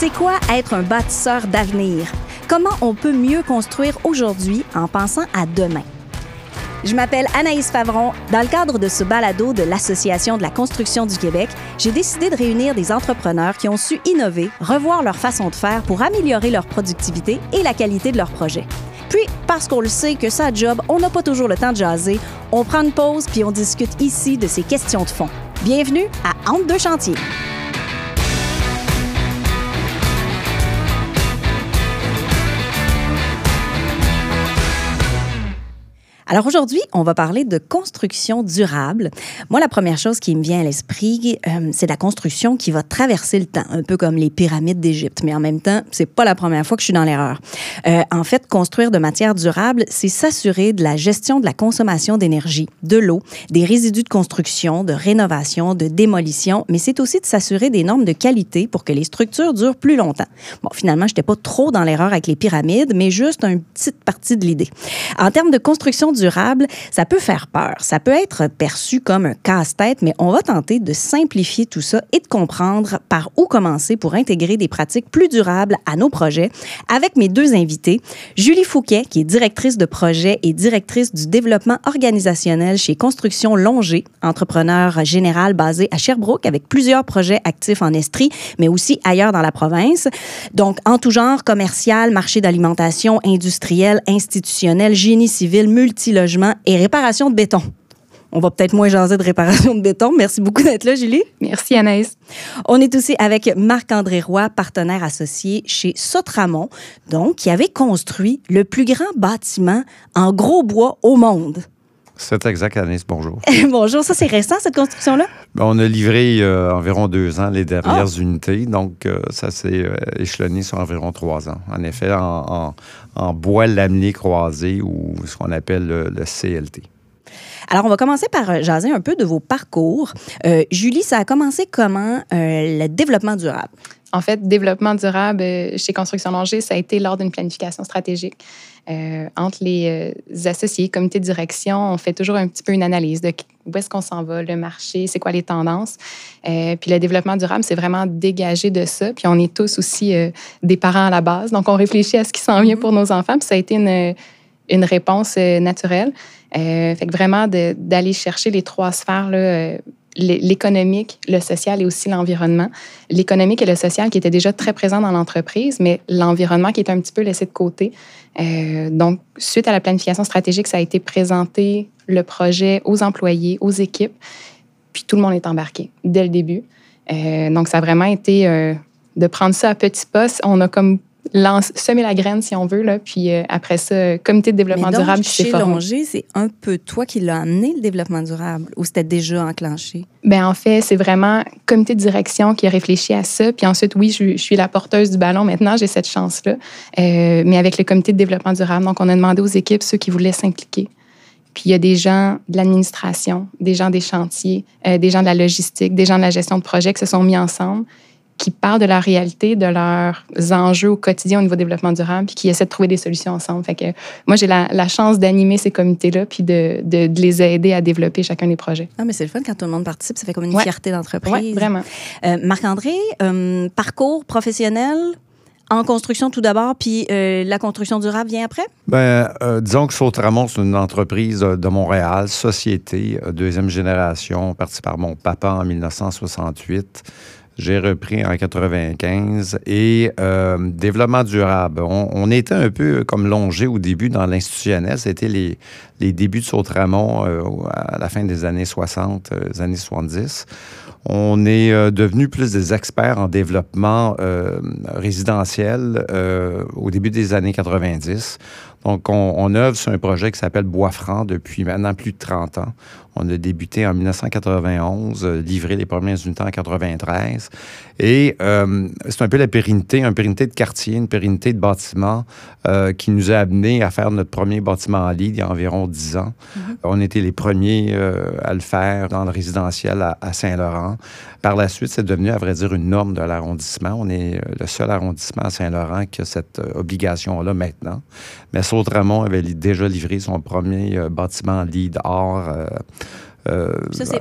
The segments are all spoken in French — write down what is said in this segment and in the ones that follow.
C'est quoi être un bâtisseur d'avenir? Comment on peut mieux construire aujourd'hui en pensant à demain? Je m'appelle Anaïs Favron. Dans le cadre de ce balado de l'Association de la construction du Québec, j'ai décidé de réunir des entrepreneurs qui ont su innover, revoir leur façon de faire pour améliorer leur productivité et la qualité de leurs projets. Puis, parce qu'on le sait que ça job, on n'a pas toujours le temps de jaser, on prend une pause puis on discute ici de ces questions de fond. Bienvenue à Entre deux chantiers. Alors aujourd'hui, on va parler de construction durable. Moi, la première chose qui me vient à l'esprit, euh, c'est la construction qui va traverser le temps, un peu comme les pyramides d'Égypte. Mais en même temps, c'est pas la première fois que je suis dans l'erreur. Euh, en fait, construire de matière durable, c'est s'assurer de la gestion de la consommation d'énergie, de l'eau, des résidus de construction, de rénovation, de démolition, mais c'est aussi de s'assurer des normes de qualité pour que les structures durent plus longtemps. Bon, finalement, j'étais pas trop dans l'erreur avec les pyramides, mais juste une petite partie de l'idée. En termes de construction durable, ça peut faire peur. Ça peut être perçu comme un casse-tête, mais on va tenter de simplifier tout ça et de comprendre par où commencer pour intégrer des pratiques plus durables à nos projets avec mes deux invités. Julie Fouquet, qui est directrice de projet et directrice du développement organisationnel chez Construction Longer, entrepreneur général basé à Sherbrooke avec plusieurs projets actifs en Estrie, mais aussi ailleurs dans la province. Donc, en tout genre, commercial, marché d'alimentation, industriel, institutionnel, génie civil, multilogement et réparation de béton. On va peut-être moins jaser de réparation de béton. Merci beaucoup d'être là, Julie. Merci, Anaïs. On est aussi avec Marc-André Roy, partenaire associé chez Sotramont, donc, qui avait construit le plus grand bâtiment en gros bois au monde. C'est exact, Anaïs. Bonjour. Bonjour. Ça, c'est récent, cette construction-là? Ben, on a livré euh, environ deux ans les dernières unités. Donc, euh, ça s'est euh, échelonné sur environ trois ans. En effet, en, en- en bois laminé croisé ou ce qu'on appelle le, le CLT. Alors, on va commencer par euh, jaser un peu de vos parcours. Euh, Julie, ça a commencé comment euh, le développement durable? En fait, développement durable chez Construction Longer, ça a été lors d'une planification stratégique. Euh, entre les associés, comité de direction, on fait toujours un petit peu une analyse de où est-ce qu'on s'en va, le marché, c'est quoi les tendances. Euh, puis le développement durable, c'est vraiment dégagé de ça. Puis on est tous aussi euh, des parents à la base, donc on réfléchit à ce qui s'en vient pour nos enfants. Puis ça a été une, une réponse euh, naturelle. Euh, fait que vraiment d'aller chercher les trois sphères, euh, l'é- l'économique, le social et aussi l'environnement. L'économique et le social qui étaient déjà très présents dans l'entreprise, mais l'environnement qui est un petit peu laissé de côté. Donc, suite à la planification stratégique, ça a été présenté le projet aux employés, aux équipes, puis tout le monde est embarqué dès le début. Donc, ça a vraiment été de prendre ça à petits pas. On a comme lance, semé la graine, si on veut, là, puis euh, après ça, comité de développement donc, durable qui s'est chez formé. Longer, c'est un peu toi qui l'as amené, le développement durable, ou c'était déjà enclenché? Ben en fait, c'est vraiment comité de direction qui a réfléchi à ça. Puis ensuite, oui, je, je suis la porteuse du ballon maintenant, j'ai cette chance-là. Euh, mais avec le comité de développement durable, donc on a demandé aux équipes ceux qui voulaient s'impliquer. Puis il y a des gens de l'administration, des gens des chantiers, euh, des gens de la logistique, des gens de la gestion de projet qui se sont mis ensemble, qui parlent de leur réalité, de leurs enjeux au quotidien au niveau développement durable, puis qui essaient de trouver des solutions ensemble. Fait que moi, j'ai la, la chance d'animer ces comités-là, puis de, de, de les aider à développer chacun des projets. Ah, mais c'est le fun quand tout le monde participe, ça fait comme une Ouais. fierté d'entreprise. Oui, vraiment. Euh, Marc-André, euh, parcours professionnel en construction tout d'abord, puis euh, la construction durable vient après? Ben, euh, disons que Sautramont, c'est une entreprise de Montréal, société, deuxième génération, partie par mon papa en 1968. J'ai repris en 95 et euh, développement durable. On, était un peu comme longé au début dans l'institutionnel. C'était les, les débuts de Sautramont euh, à la fin des années 60, euh, des années 70. On est euh, devenu plus des experts en développement euh, résidentiel euh, au début des années 90. Donc, on, on œuvre sur un projet qui s'appelle Bois Franc depuis maintenant plus de 30 ans. On a débuté en 1991, euh, livré les premières unités en 93. Et euh, c'est un peu la pérennité, une pérennité de quartier, une pérennité de bâtiment euh, qui nous a amené à faire notre premier bâtiment en ligne il y a environ 10 ans. On était les premiers euh, à le faire dans le résidentiel à, à Saint-Laurent. Par la suite, c'est devenu, à vrai dire, une norme de l'arrondissement. On est le seul arrondissement à Saint-Laurent qui a cette obligation-là maintenant. Mais Sautramont avait déjà livré son premier bâtiment lead or euh,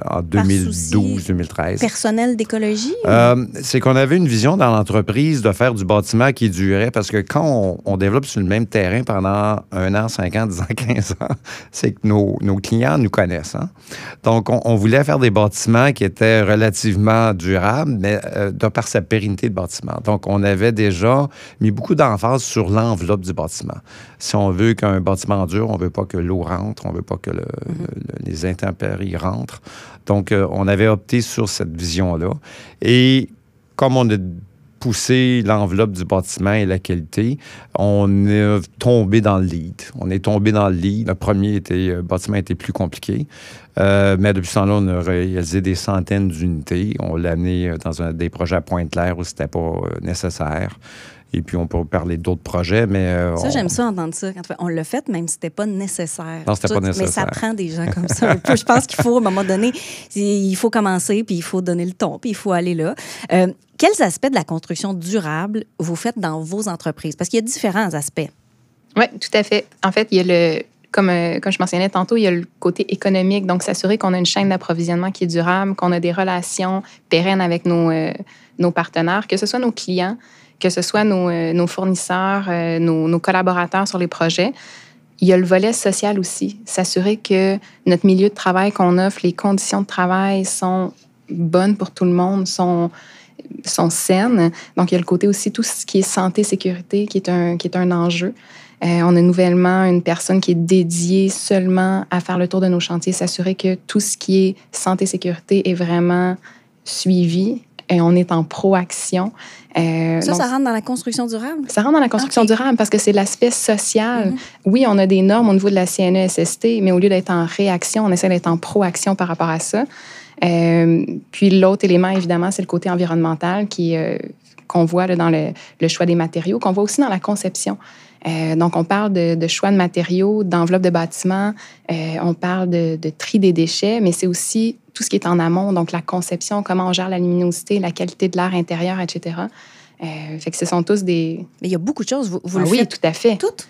en 2012-2013. Personnel d'écologie? Euh, c'est qu'on avait une vision dans l'entreprise de faire du bâtiment qui durait parce que quand on, développe sur le même terrain pendant un an, cinq ans, dix ans, quinze ans, c'est que nos, nos, clients nous connaissent. Hein. Donc, on, voulait faire des bâtiments qui étaient relativement durables, mais euh, de par sa pérennité de bâtiment. Donc, on avait déjà mis beaucoup d'emphase sur l'enveloppe du bâtiment. Si on veut qu'un bâtiment dure, on veut pas que l'eau rentre, on veut pas que mm-hmm. les intempéries rentrent. Donc, euh, on avait opté sur cette vision-là. Et comme on a poussé l'enveloppe du bâtiment et la qualité, on est tombé dans le lead. On est tombé dans le lead. Le premier était, le bâtiment était plus compliqué. Euh, mais depuis ce temps-là, on a réalisé des centaines d'unités. On l'a amené dans un, des projets à Pointe-Claire où c'était pas euh, nécessaire. Et puis, on peut parler d'autres projets, mais... Euh, ça, j'aime ça, entendre ça. Quand on l'a fait, même si c'était pas nécessaire. Non, c'était pas nécessaire. Mais ça prend des gens comme ça un peu. Je pense qu'il faut, à un moment donné, il faut commencer, puis il faut donner le ton, puis il faut aller là. Euh, quels aspects de la construction durable vous faites dans vos entreprises? Parce qu'il y a différents aspects. Oui, tout à fait. En fait, il y a le, comme, euh, comme, je mentionnais tantôt, il y a le côté économique, donc s'assurer qu'on a une chaîne d'approvisionnement qui est durable, qu'on a des relations pérennes avec nos, nos partenaires, que ce soit nos clients, que ce soit nos, euh, fournisseurs, euh, nos, collaborateurs sur les projets. Il y a le volet social aussi, s'assurer que notre milieu de travail qu'on offre, les conditions de travail sont bonnes pour tout le monde, sont, sont saines. Donc, il y a le côté aussi tout ce qui est santé, sécurité, qui est un, qui est un enjeu. Euh, on a nouvellement une personne qui est dédiée seulement à faire le tour de nos chantiers, s'assurer que tout ce qui est santé, sécurité est vraiment suivi et on est en proaction. Euh, ça, ça rentre dans la construction durable? Ça rentre dans la construction durable parce que c'est l'aspect social. Mm-hmm. Oui, on a des normes au niveau de la CNESST, mais au lieu d'être en réaction, on essaie d'être en proaction par rapport à ça. Euh, puis l'autre élément, évidemment, c'est le côté environnemental qui euh, qu'on voit dans le, le, choix des matériaux, qu'on voit aussi dans la conception. Euh, donc, on parle de, de choix de matériaux, d'enveloppe de bâtiments, euh, on parle de, de, tri des déchets, mais c'est aussi tout ce qui est en amont, donc la conception, comment on gère la luminosité, la qualité de l'air intérieur, etc. Euh, fait que ce sont tous des... Mais il y a beaucoup de choses, vous, vous ah le Oui, tout à fait. Toutes?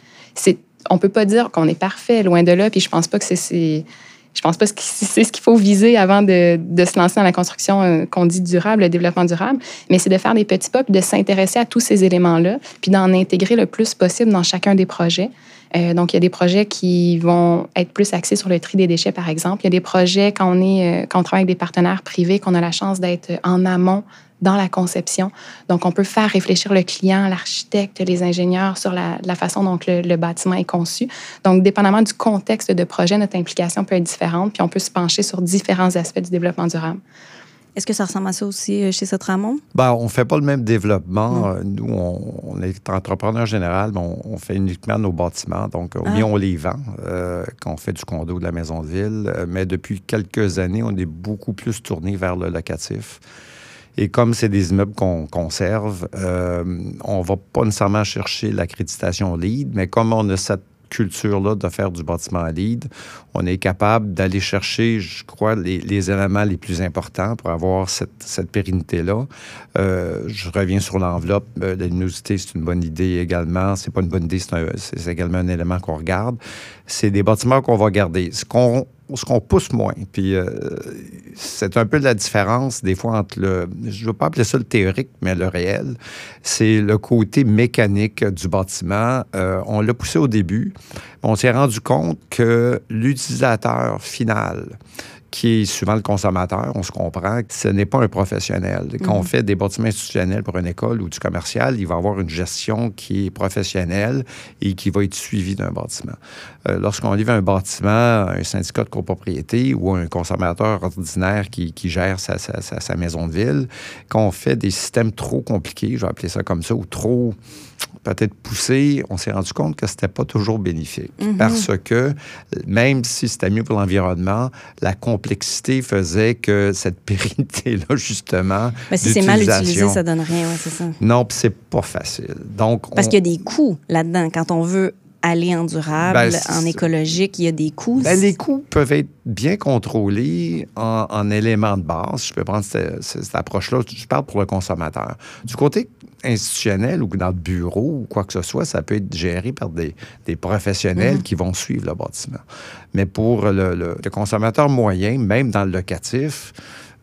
On peut pas dire qu'on est parfait, loin de là, puis je pense pas que c'est je pense pas que c'est ce qu'il faut viser avant de, se lancer dans la construction euh, qu'on dit durable, le développement durable, mais c'est de faire des petits pas, puis de s'intéresser à tous ces éléments-là, puis d'en intégrer le plus possible dans chacun des projets. Euh, donc, il y a des projets qui vont être plus axés sur le tri des déchets, par exemple. Il y a des projets quand on, est, euh, quand on travaille avec des partenaires privés, qu'on a la chance d'être en amont dans la conception. Donc, on peut faire réfléchir le client, l'architecte, les ingénieurs sur la, façon dont le, bâtiment est conçu. Donc, dépendamment du contexte de projet, notre implication peut être différente, puis on peut se pencher sur différents aspects du développement durable. Est-ce que ça ressemble à ça aussi euh, chez Sotramon? Ben, on ne fait pas le même développement. Mm. Euh, nous, on, est entrepreneur général, mais on, fait uniquement nos bâtiments. Donc, ah. bien, on les vend euh, quand on fait du condo de la maison de ville. Mais depuis quelques années, on est beaucoup plus tourné vers le locatif. Et comme c'est des immeubles qu'on conserve, euh, on va pas nécessairement chercher l'accréditation LEED, mais comme on a cette culture-là de faire du bâtiment LEED, on est capable d'aller chercher, je crois, les, éléments les plus importants pour avoir cette, cette pérennité-là. Euh, je reviens sur l'enveloppe. Euh, la luminosité, c'est une bonne idée également. C'est pas une bonne idée, c'est également un élément qu'on regarde. C'est des bâtiments qu'on va garder. Ce qu'on ce qu'on pousse moins? Puis euh, c'est un peu la différence des fois entre le, je ne veux pas appeler ça le théorique, mais le réel. C'est le côté mécanique du bâtiment. Euh, on l'a poussé au début. On s'est rendu compte que l'utilisateur final, qui est souvent le consommateur, on se comprend que ce n'est pas un professionnel. Quand on mhm. fait des bâtiments institutionnels pour une école ou du commercial, il va avoir une gestion qui est professionnelle et qui va être suivie d'un bâtiment. Euh, lorsqu'on livre un bâtiment, un syndicat de copropriété ou un consommateur ordinaire qui, gère sa, sa, maison de ville, quand on fait des systèmes trop compliqués, je vais appeler ça comme ça, ou trop peut-être poussé, on s'est rendu compte que c'était pas toujours bénéfique. Mhm. Parce que même si c'était mieux pour l'environnement, la complexité faisait que cette pérennité-là, justement. Mais si c'est mal utilisé, ça donne rien, ouais, c'est ça. Non, puis c'est pas facile. Donc, Parce qu'il y a des coûts là-dedans. Quand on veut aller en durable, Ben, en écologique, il y a des coûts. Ben, les coûts peuvent être bien contrôlés en, en éléments de base. Je peux prendre cette, approche-là. Je parle pour le consommateur. Du côté institutionnel ou dans le bureau ou quoi que ce soit, ça peut être géré par des, des professionnels qui vont suivre le bâtiment. Mais pour le, le- le consommateur moyen, même dans le locatif,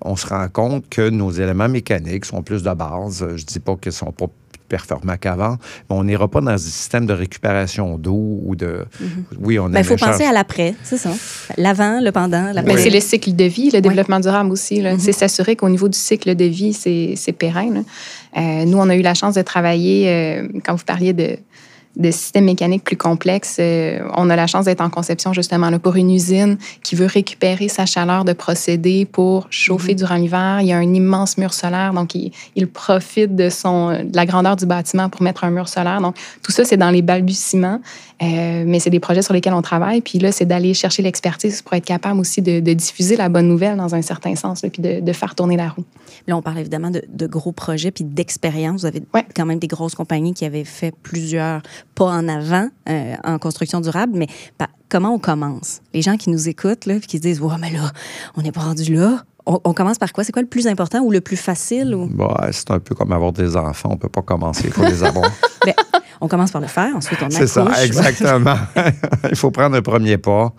on se rend compte que nos éléments mécaniques sont plus de base. Je dis pas qu'ils sont pas plus performants qu'avant, mais on n'ira pas dans un système de récupération d'eau ou de... Oui, on a Ben, il faut charge- penser à l'après, c'est ça. L'avant, le pendant, Mais l'après. c'est le cycle de vie, le développement durable aussi. là. C'est s'assurer qu'au niveau du cycle de vie, c'est c'est pérenne. Euh, nous, on a eu la chance de travailler, euh, quand vous parliez de, de systèmes mécaniques plus complexes, euh, on a la chance d'être en conception justement là, pour une usine qui veut récupérer sa chaleur de procédé pour chauffer durant l'hiver. Il y a un immense mur solaire, donc il, il profite de, son, de la grandeur du bâtiment pour mettre un mur solaire. Donc tout ça, c'est dans les balbutiements, euh, mais c'est des projets sur lesquels on travaille. Puis là, c'est d'aller chercher l'expertise pour être capable aussi de, de diffuser la bonne nouvelle dans un certain sens, là, puis de, de faire tourner la roue. Là, on parle évidemment de, de gros projets puis d'expérience. Vous avez Ouais. quand même des grosses compagnies qui avaient fait plusieurs pas en avant euh, en construction durable, mais comment on commence? Les gens qui nous écoutent, là, puis qui se disent, ouais, mais là, on n'est pas rendu là. On, on commence par quoi? C'est quoi le plus important ou le plus facile? Ou... Bah, c'est un peu comme avoir des enfants. On peut pas commencer pour les avoir. Ben, on commence par le faire, ensuite on c'est accouche. ça, exactement. il faut prendre un premier pas.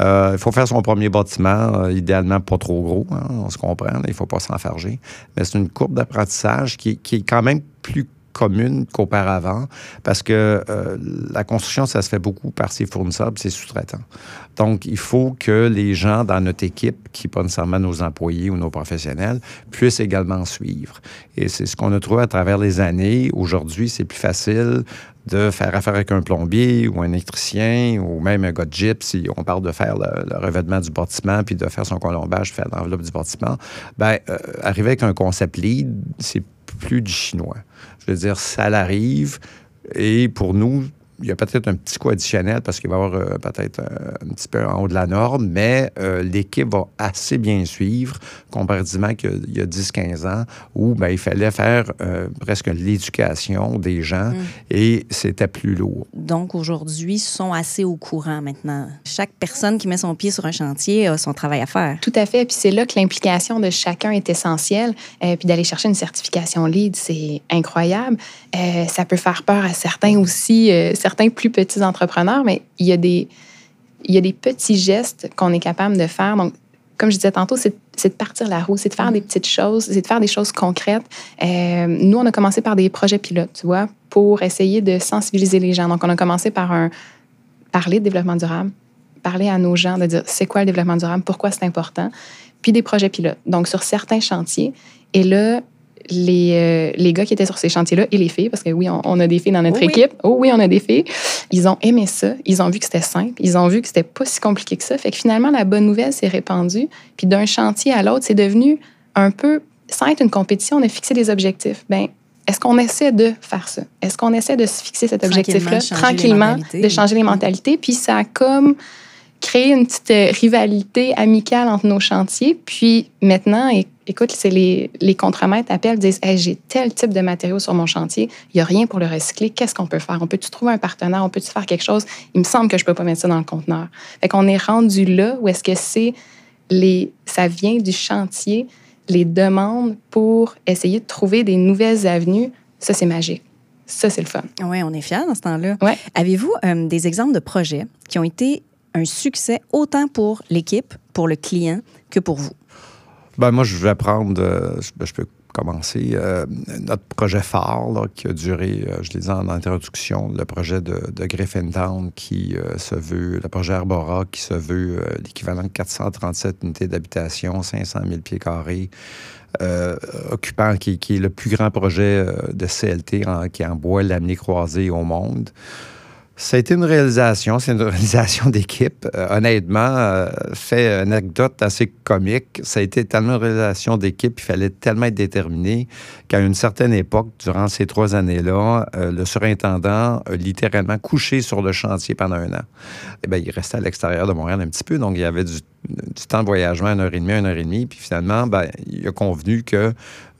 Euh, il faut faire son premier bâtiment, euh, idéalement pas trop gros, hein, on se comprend, là, il ne faut pas s'enfarger. Mais c'est une courbe d'apprentissage qui, qui est quand même plus commune qu'auparavant parce que euh, la construction, ça se fait beaucoup par ses fournisseurs et ses sous-traitants. Donc, il faut que les gens dans notre équipe, qui pas nécessairement nos employés ou nos professionnels, puissent également suivre. Et c'est ce qu'on a trouvé à travers les années. Aujourd'hui, c'est plus facile de faire affaire avec un plombier ou un électricien ou même un gars de gyps, si on parle de faire le, le revêtement du bâtiment puis de faire son colombage, faire l'enveloppe du bâtiment, ben euh, arriver avec un concept lead, c'est plus du chinois. Je veux dire, ça l'arrive et pour nous, il y a peut-être un petit coup additionnel parce qu'il va y avoir euh, peut-être euh, un petit peu en haut de la norme, mais euh, l'équipe va assez bien suivre comparativement qu'il y a 10-15 ans où ben, il fallait faire euh, presque l'éducation des gens et c'était plus lourd. Donc, aujourd'hui, sont assez au courant maintenant. Chaque personne qui met son pied sur un chantier a son travail à faire. Tout à fait. Puis c'est là que l'implication de chacun est essentielle. Euh, puis d'aller chercher une certification LEED, c'est incroyable. Euh, ça peut faire peur à certains aussi, euh, certains plus petits entrepreneurs, mais il y a des, il y a des petits gestes qu'on est capable de faire. Donc, comme je disais tantôt, c'est de partir la roue, c'est de faire des petites choses, c'est de faire des choses concrètes. Euh, nous, on a commencé par des projets pilotes, tu vois, pour essayer de sensibiliser les gens. Donc, on a commencé par un parler de développement durable, parler à nos gens de dire c'est quoi le développement durable, pourquoi c'est important, puis des projets pilotes. Donc, sur certains chantiers. Et là, les, euh, les gars qui étaient sur ces chantiers-là et les filles, parce que oui, on, on a des filles dans notre oui. équipe. Oh oui, on a des filles. Ils ont aimé ça. Ils ont vu que c'était simple. Ils ont vu que c'était pas si compliqué que ça. Fait que finalement, la bonne nouvelle s'est répandue. Puis d'un chantier à l'autre, c'est devenu un peu, sans être une compétition, on a fixé des objectifs. Ben, est-ce qu'on essaie de faire ça? Est-ce qu'on essaie de se fixer cet Tranquillement, objectif-là? tranquillement, mentalités. de changer les mentalités? Puis ça a comme créé une petite euh, rivalité amicale entre nos chantiers. Puis maintenant, écoute, c'est les, les contremaîtres appellent, disent Hey, J'ai tel type de matériaux sur mon chantier, il n'y a rien pour le recycler. Qu'est-ce qu'on peut faire? On peut-tu trouver un partenaire? On peut-tu faire quelque chose? Il me semble que je ne peux pas mettre ça dans le conteneur. Fait qu'on est rendu là où est-ce que c'est les, ça vient du chantier, les demandes pour essayer de trouver des nouvelles avenues. Ça, c'est magique. Ça, c'est le fun. Oui, on est fiers dans ce temps-là. Ouais. Avez-vous euh, des exemples de projets qui ont été un succès autant pour l'équipe, pour le client, que pour vous? Ben, moi, je vais prendre, euh, je, ben, je peux commencer, euh, notre projet phare qui a duré, euh, je l'ai dit en introduction, le projet de, de Griffintown qui se veut, le projet Arbora qui se veut l'équivalent de 437 unités d'habitation, 500 000 pieds carrés, occupant, qui, est le plus grand projet de CLT en- qui emboie laminé croisé au monde. Ça a été une réalisation, c'est une réalisation d'équipe. Euh, honnêtement, euh, fait anecdote assez comique. Ça a été tellement une réalisation d'équipe, il fallait tellement être déterminé qu'à une certaine époque, durant ces trois années-là, euh, le surintendant a littéralement couché sur le chantier pendant un an. Eh bien, il restait à l'extérieur de Montréal un petit peu, donc il y avait du du temps de voyagement, une heure et demie, une heure et demie. Puis finalement, ben, il a convenu que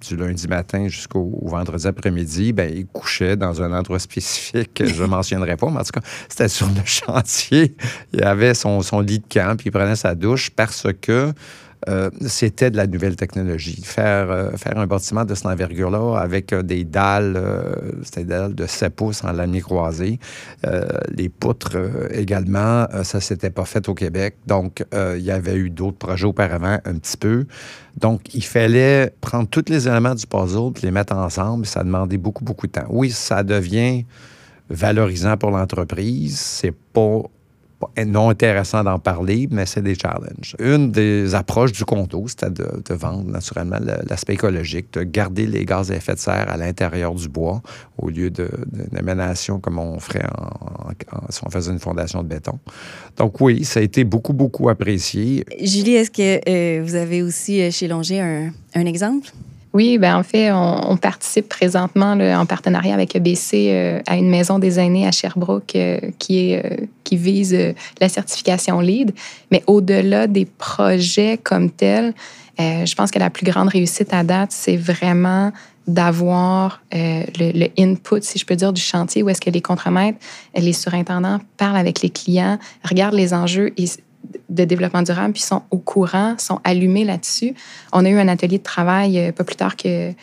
du lundi matin jusqu'au vendredi après-midi, ben, il couchait dans un endroit spécifique que je ne mentionnerai pas, mais en tout cas, c'était sur le chantier. Il avait son, son lit de camp, puis il prenait sa douche parce que euh, c'était de la nouvelle technologie. Faire, euh, faire un bâtiment de cette envergure-là avec euh, des dalles, c'était dalles de 7 pouces en lamier croisé. les poutres également, ça s'était pas fait au Québec. Donc, il y avait eu d'autres projets auparavant un petit peu. Donc, il fallait prendre tous les éléments du puzzle les mettre ensemble. Ça demandait beaucoup, beaucoup de temps. Oui, ça devient valorisant pour l'entreprise. C'est pas non intéressant d'en parler, mais c'est des challenges. Une des approches du condo, c'était de, vendre naturellement l'aspect écologique, de garder les gaz à effet de serre à l'intérieur du bois au lieu d'une émanation comme on ferait si on faisait une fondation de béton. Donc oui, ça a été beaucoup, beaucoup apprécié. Julie, est-ce que euh, vous avez aussi euh, chez Longer un exemple? Oui, ben en fait, on, participe présentement en partenariat avec EBC euh, à une maison des aînés à Sherbrooke euh, euh, qui vise la certification LEED. Mais au-delà des projets comme tels, je pense que la plus grande réussite à date, c'est vraiment d'avoir le, le, input, si je peux dire, du chantier où est-ce que les contremaîtres, les surintendants parlent avec les clients, regardent les enjeux et de développement durable, puis sont au courant, sont allumés là-dessus. On a eu un atelier de travail euh, pas plus tard qu'il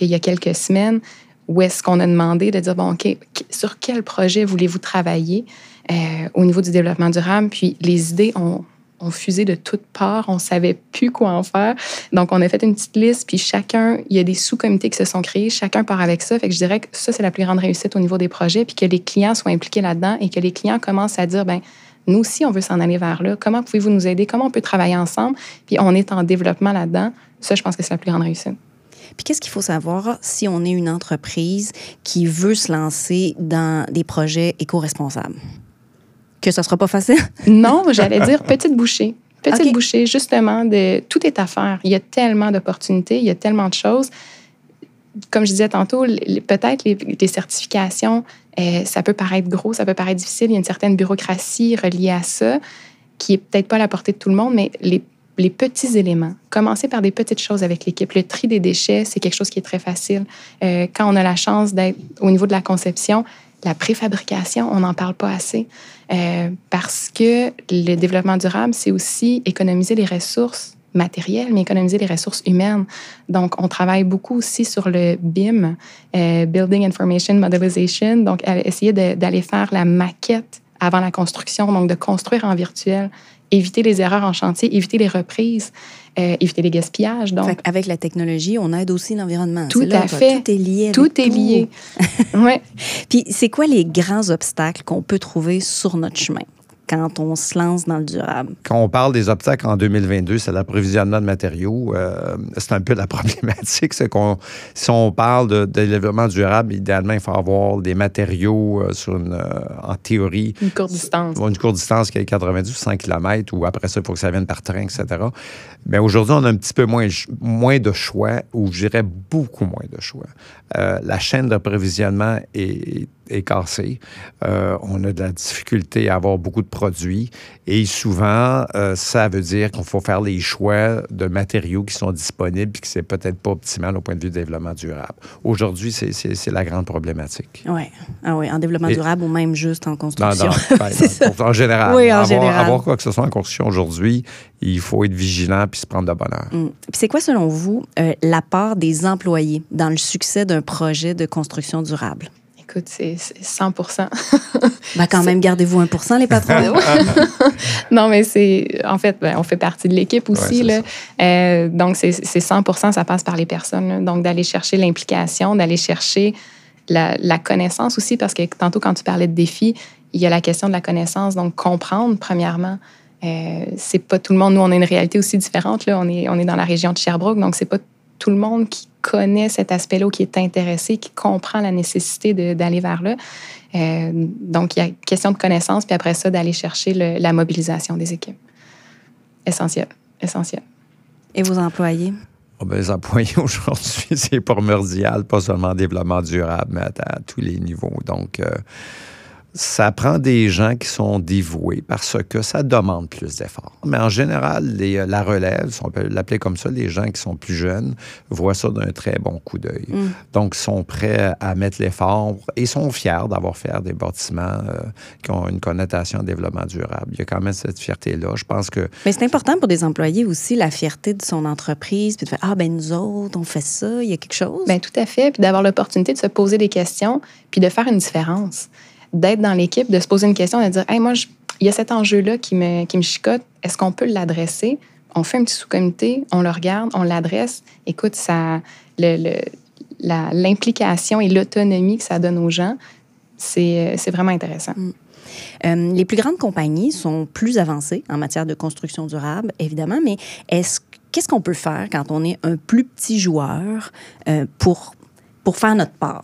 y a quelques semaines où est-ce qu'on a demandé de dire, bon, OK, sur quel projet voulez-vous travailler euh, au niveau du développement durable? Puis les idées ont, ont fusé de toutes parts, on savait plus quoi en faire. Donc, on a fait une petite liste, puis chacun, il y a des sous-comités qui se sont créés, chacun part avec ça. Fait que je dirais que ça, c'est la plus grande réussite au niveau des projets, puis que les clients soient impliqués là-dedans et que les clients commencent à dire, ben nous aussi, on veut s'en aller vers là. Comment pouvez-vous nous aider? Comment on peut travailler ensemble? Puis on est en développement là-dedans. Ça, je pense que c'est la plus grande réussite. Puis qu'est-ce qu'il faut savoir si on est une entreprise qui veut se lancer dans des projets éco-responsables? Que ce ne sera pas facile? non, j'allais dire petite bouchée. Petite bouchée, justement, de tout est à faire. Il y a tellement d'opportunités, il y a tellement de choses. Comme je disais tantôt, peut-être les, les certifications, euh, ça peut paraître gros, ça peut paraître difficile. Il y a une certaine bureaucratie reliée à ça qui est peut-être pas à la portée de tout le monde, mais les, petits éléments. Commencer par des petites choses avec l'équipe. Le tri des déchets, c'est quelque chose qui est très facile. Euh, quand on a la chance d'être au niveau de la conception, la préfabrication, on n'en parle pas assez euh, parce que le développement durable, c'est aussi économiser les ressources matériel, mais économiser les ressources humaines. Donc, on travaille beaucoup aussi sur le BIM, euh, Building Information Modelization, donc essayer d'aller faire la maquette avant la construction, donc de construire en virtuel, éviter les erreurs en chantier, éviter les reprises, euh, éviter les gaspillages. Donc, avec la technologie, on aide aussi l'environnement. Tout à fait. Tout est lié. Tout est lié. ouais. Puis, c'est quoi les grands obstacles qu'on peut trouver sur notre chemin? Quand on se lance dans le durable? Quand on parle des obstacles en 2022, c'est l'approvisionnement de matériaux. Euh, c'est un peu la problématique. C'est qu'on, si on parle de, développement durable, idéalement, il faut avoir des matériaux euh, sur une, euh, en théorie. Une courte distance. Une courte distance qui est 90 ou 100 km, ou après ça, il faut que ça vienne par train, etc. Mais aujourd'hui, on a un petit peu moins, moins de choix, ou je dirais beaucoup moins de choix. la chaîne d'approvisionnement est est cassé. Euh, on a de la difficulté à avoir beaucoup de produits et souvent, euh, ça veut dire qu'il faut faire les choix de matériaux qui sont disponibles et que c'est peut-être pas optimal au point de vue du développement durable. Aujourd'hui, c'est la grande problématique. Oui, ah ouais, en développement durable ou même juste en construction. en général. Oui, en avoir, général. Avoir quoi que ce soit en construction aujourd'hui, il faut être vigilant puis se prendre de bonheur. Mm. C'est quoi, selon vous, euh, l'apport des employés dans le succès d'un projet de construction durable? Écoute, c'est 100 ben, quand même, gardez-vous 1 les patrons. non, mais c'est. En fait, ben, on fait partie de l'équipe aussi. là. Euh, donc, c'est 100 ça passe par les personnes. Donc, d'aller chercher l'implication, d'aller chercher la, connaissance aussi, parce que tantôt, quand tu parlais de défis, il y a la question de la connaissance. Donc, comprendre, premièrement. Euh, c'est pas tout le monde. Nous, on a une réalité aussi différente. Là. On, est, on est dans la région de Sherbrooke, donc c'est pas tout le monde qui connaît cet aspect-là, qui est intéressé, qui comprend la nécessité d'aller vers là. Euh, donc, il y a question de connaissance, puis après ça, d'aller chercher la mobilisation des équipes. Essentiel, essentiel. Et vos employés? Oh, ben, les employés aujourd'hui, c'est primordial, pas seulement en développement durable, mais à, tous les niveaux. Donc, euh, ça prend des gens qui sont dévoués parce que ça demande plus d'efforts. Mais en général, les, la relève, on peut l'appeler comme ça, les gens qui sont plus jeunes voient ça d'un très bon coup d'œil. Mm. Donc, sont prêts à mettre l'effort et sont fiers d'avoir fait des bâtiments euh, qui ont une connotation de développement durable. Il y a quand même cette fierté-là. Je pense que... Mais c'est important pour des employés aussi, la fierté de son entreprise, puis de faire, ah ben nous autres, on fait ça, il y a quelque chose. Bien, tout à fait. Puis d'avoir l'opportunité de se poser des questions, puis de faire une différence d'être dans l'équipe, de se poser une question, de dire Hey, moi, il y a cet enjeu-là qui me, qui me chicote, est-ce qu'on peut l'adresser? On fait un petit sous-comité, on le regarde, on l'adresse. Écoute, ça, l'implication et l'autonomie que ça donne aux gens, c'est vraiment intéressant. Mm. Euh, les plus grandes compagnies sont plus avancées en matière de construction durable, évidemment, mais est-ce qu'est-ce qu'on peut faire quand on est un plus petit joueur euh, pour, pour faire notre part?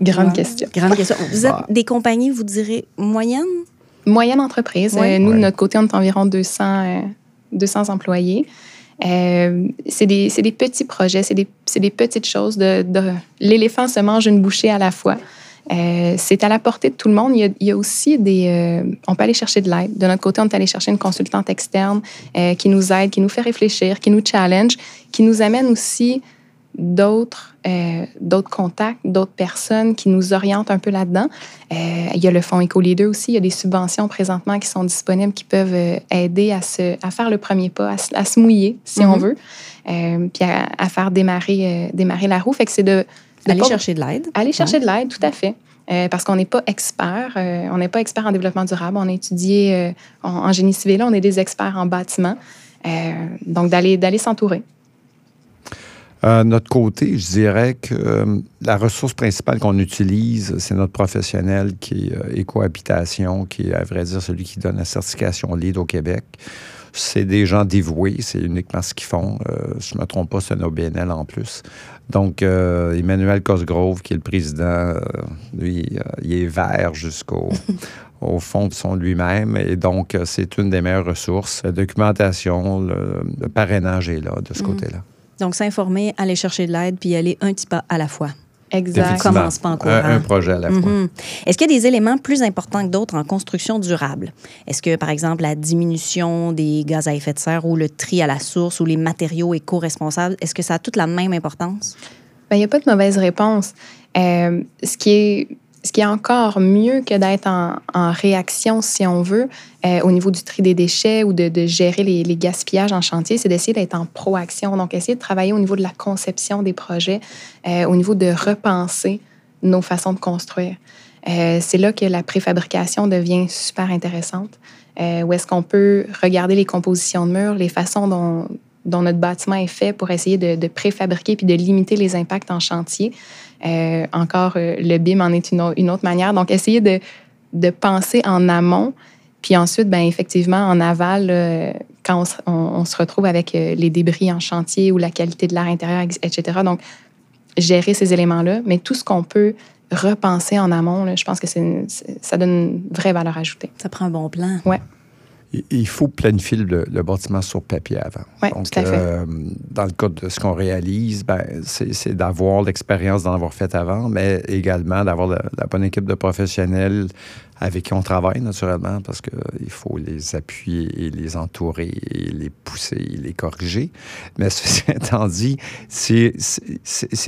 Grande question. Grande question. Vous êtes des compagnies, vous direz, moyennes? Moyenne entreprise. Euh, nous, de notre côté, on est environ 200, 200 euh, employés. Euh, c'est des, des, petits projets, c'est des, des, petites choses. De, L'éléphant se mange une bouchée à la fois. c'est à la portée de tout le monde. Il y a, il y a aussi des... on peut aller chercher de l'aide. De notre côté, on est allé chercher une consultante externe qui nous aide, qui nous fait réfléchir, qui nous challenge, qui nous amène aussi d'autres euh, d'autres contacts, d'autres personnes qui nous orientent un peu là-dedans. Euh, il y a le Fonds Éco-Leader aussi. Il y a des subventions présentement qui sont disponibles qui peuvent euh, aider à, se, à faire le premier pas, à, se mouiller, si on mhm. veut, puis à, faire démarrer, démarrer la roue. Fait que c'est de, Aller chercher de l'aide. Aller chercher de l'aide, tout à fait. parce qu'on n'est pas expert, on n'est pas expert en développement durable. On a étudié en, en, génie civil, on est des experts en bâtiment. donc, d'aller s'entourer. Euh, notre côté, je dirais que euh, la ressource principale qu'on utilise, c'est notre professionnel qui est euh, Écohabitation, qui est, à vrai dire, celui qui donne la certification LEED au Québec. C'est des gens dévoués, c'est uniquement ce qu'ils font. je ne me trompe pas, c'est un OBNL en plus. Donc, Emmanuel Cosgrove, qui est le président, lui, il est vert jusqu'au au fond de son lui-même. Et donc, c'est une des meilleures ressources. La documentation, le, parrainage est là, de ce mhm. côté-là. Donc, s'informer, aller chercher de l'aide, puis aller un petit pas à la fois. Exact. commence pas en courant. Un, projet à la fois. Mhm. Est-ce qu'il y a des éléments plus importants que d'autres en construction durable? Est-ce que, par exemple, la diminution des gaz à effet de serre ou le tri à la source ou les matériaux éco-responsables, est-ce que ça a toute la même importance? Ben, il n'y a pas de mauvaise réponse. Euh, ce qui est ce qui est encore mieux que d'être en, réaction, si on veut, euh, au niveau du tri des déchets ou de, gérer les, gaspillages en chantier, c'est d'essayer d'être en proaction. Donc, essayer de travailler au niveau de la conception des projets, euh, au niveau de repenser nos façons de construire. Euh, c'est là que la préfabrication devient super intéressante, où est-ce qu'on peut regarder les compositions de murs, les façons dont, notre bâtiment est fait pour essayer de, de préfabriquer puis de limiter les impacts en chantier. Euh, encore, euh, le BIM en est une, autre manière. Donc, essayer de, de, penser en amont, puis ensuite, ben, effectivement, en aval, euh, quand on, se retrouve avec les débris en chantier ou la qualité de l'air intérieur, etc. Donc, gérer ces éléments-là, mais tout ce qu'on peut repenser en amont, je pense que ça donne une vraie valeur ajoutée. Ça prend un bon plan. Oui il faut planifier le, bâtiment sur papier avant. Oui, tout à fait. Euh, dans le cas de ce qu'on réalise, ben, c'est d'avoir l'expérience d'en avoir fait avant, mais également d'avoir la, bonne équipe de professionnels avec qui on travaille naturellement parce qu'il euh, faut les appuyer et les entourer et les pousser et les corriger. Mais ceci étant dit, c'est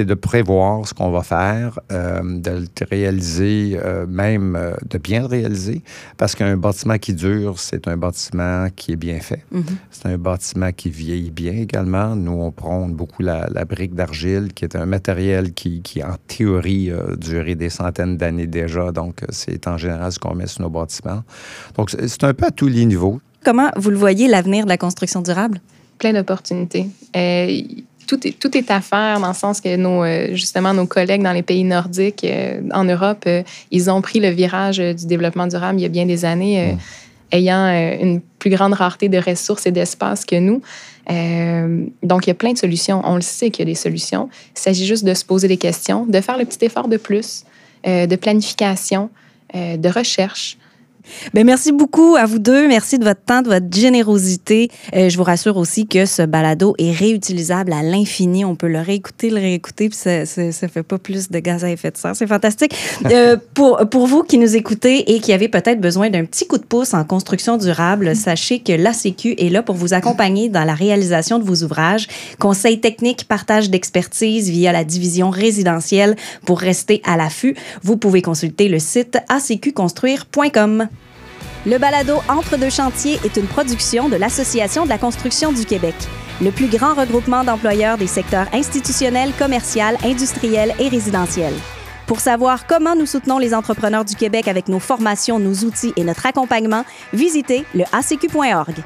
de prévoir ce qu'on va faire, euh, de le réaliser, euh, même de bien le réaliser, parce qu'un bâtiment qui dure, c'est un bâtiment qui est bien fait. Mm-hmm. C'est un bâtiment qui vieillit bien également. Nous, on prône beaucoup la, brique d'argile, qui est un matériel qui, qui en théorie, a duré des centaines d'années déjà. Donc, c'est en général qu'on met sur nos bâtiments. Donc, c'est un peu à tous les niveaux. Comment vous le voyez, l'avenir de la construction durable? Plein d'opportunités. Euh, tout, est, tout est à faire dans le sens que nos, euh, justement, nos collègues dans les pays nordiques, euh, en Europe, ils ont pris le virage du développement durable il y a bien des années, mm. ayant une plus grande rareté de ressources et d'espace que nous. donc, il y a plein de solutions. On le sait qu'il y a des solutions. Il s'agit juste de se poser des questions, de faire le petit effort de plus, de planification, euh, de recherche, Bien, merci beaucoup à vous deux. Merci de votre temps, de votre générosité. Euh, je vous rassure aussi que ce balado est réutilisable à l'infini. On peut le réécouter, le réécouter, puis ça ne fait pas plus de gaz à effet de serre. C'est fantastique. Euh, pour, pour vous qui nous écoutez et qui avez peut-être besoin d'un petit coup de pouce en construction durable, sachez que l'ACQ est là pour vous accompagner dans la réalisation de vos ouvrages. Conseils techniques, partage d'expertise via la division résidentielle pour rester à l'affût. Vous pouvez consulter le site acqconstruire.com. Le balado Entre deux chantiers est une production de l'Association de la construction du Québec, le plus grand regroupement d'employeurs des secteurs institutionnels, commercial, industriel et résidentiel. Pour savoir comment nous soutenons les entrepreneurs du Québec avec nos formations, nos outils et notre accompagnement, visitez le acq.org.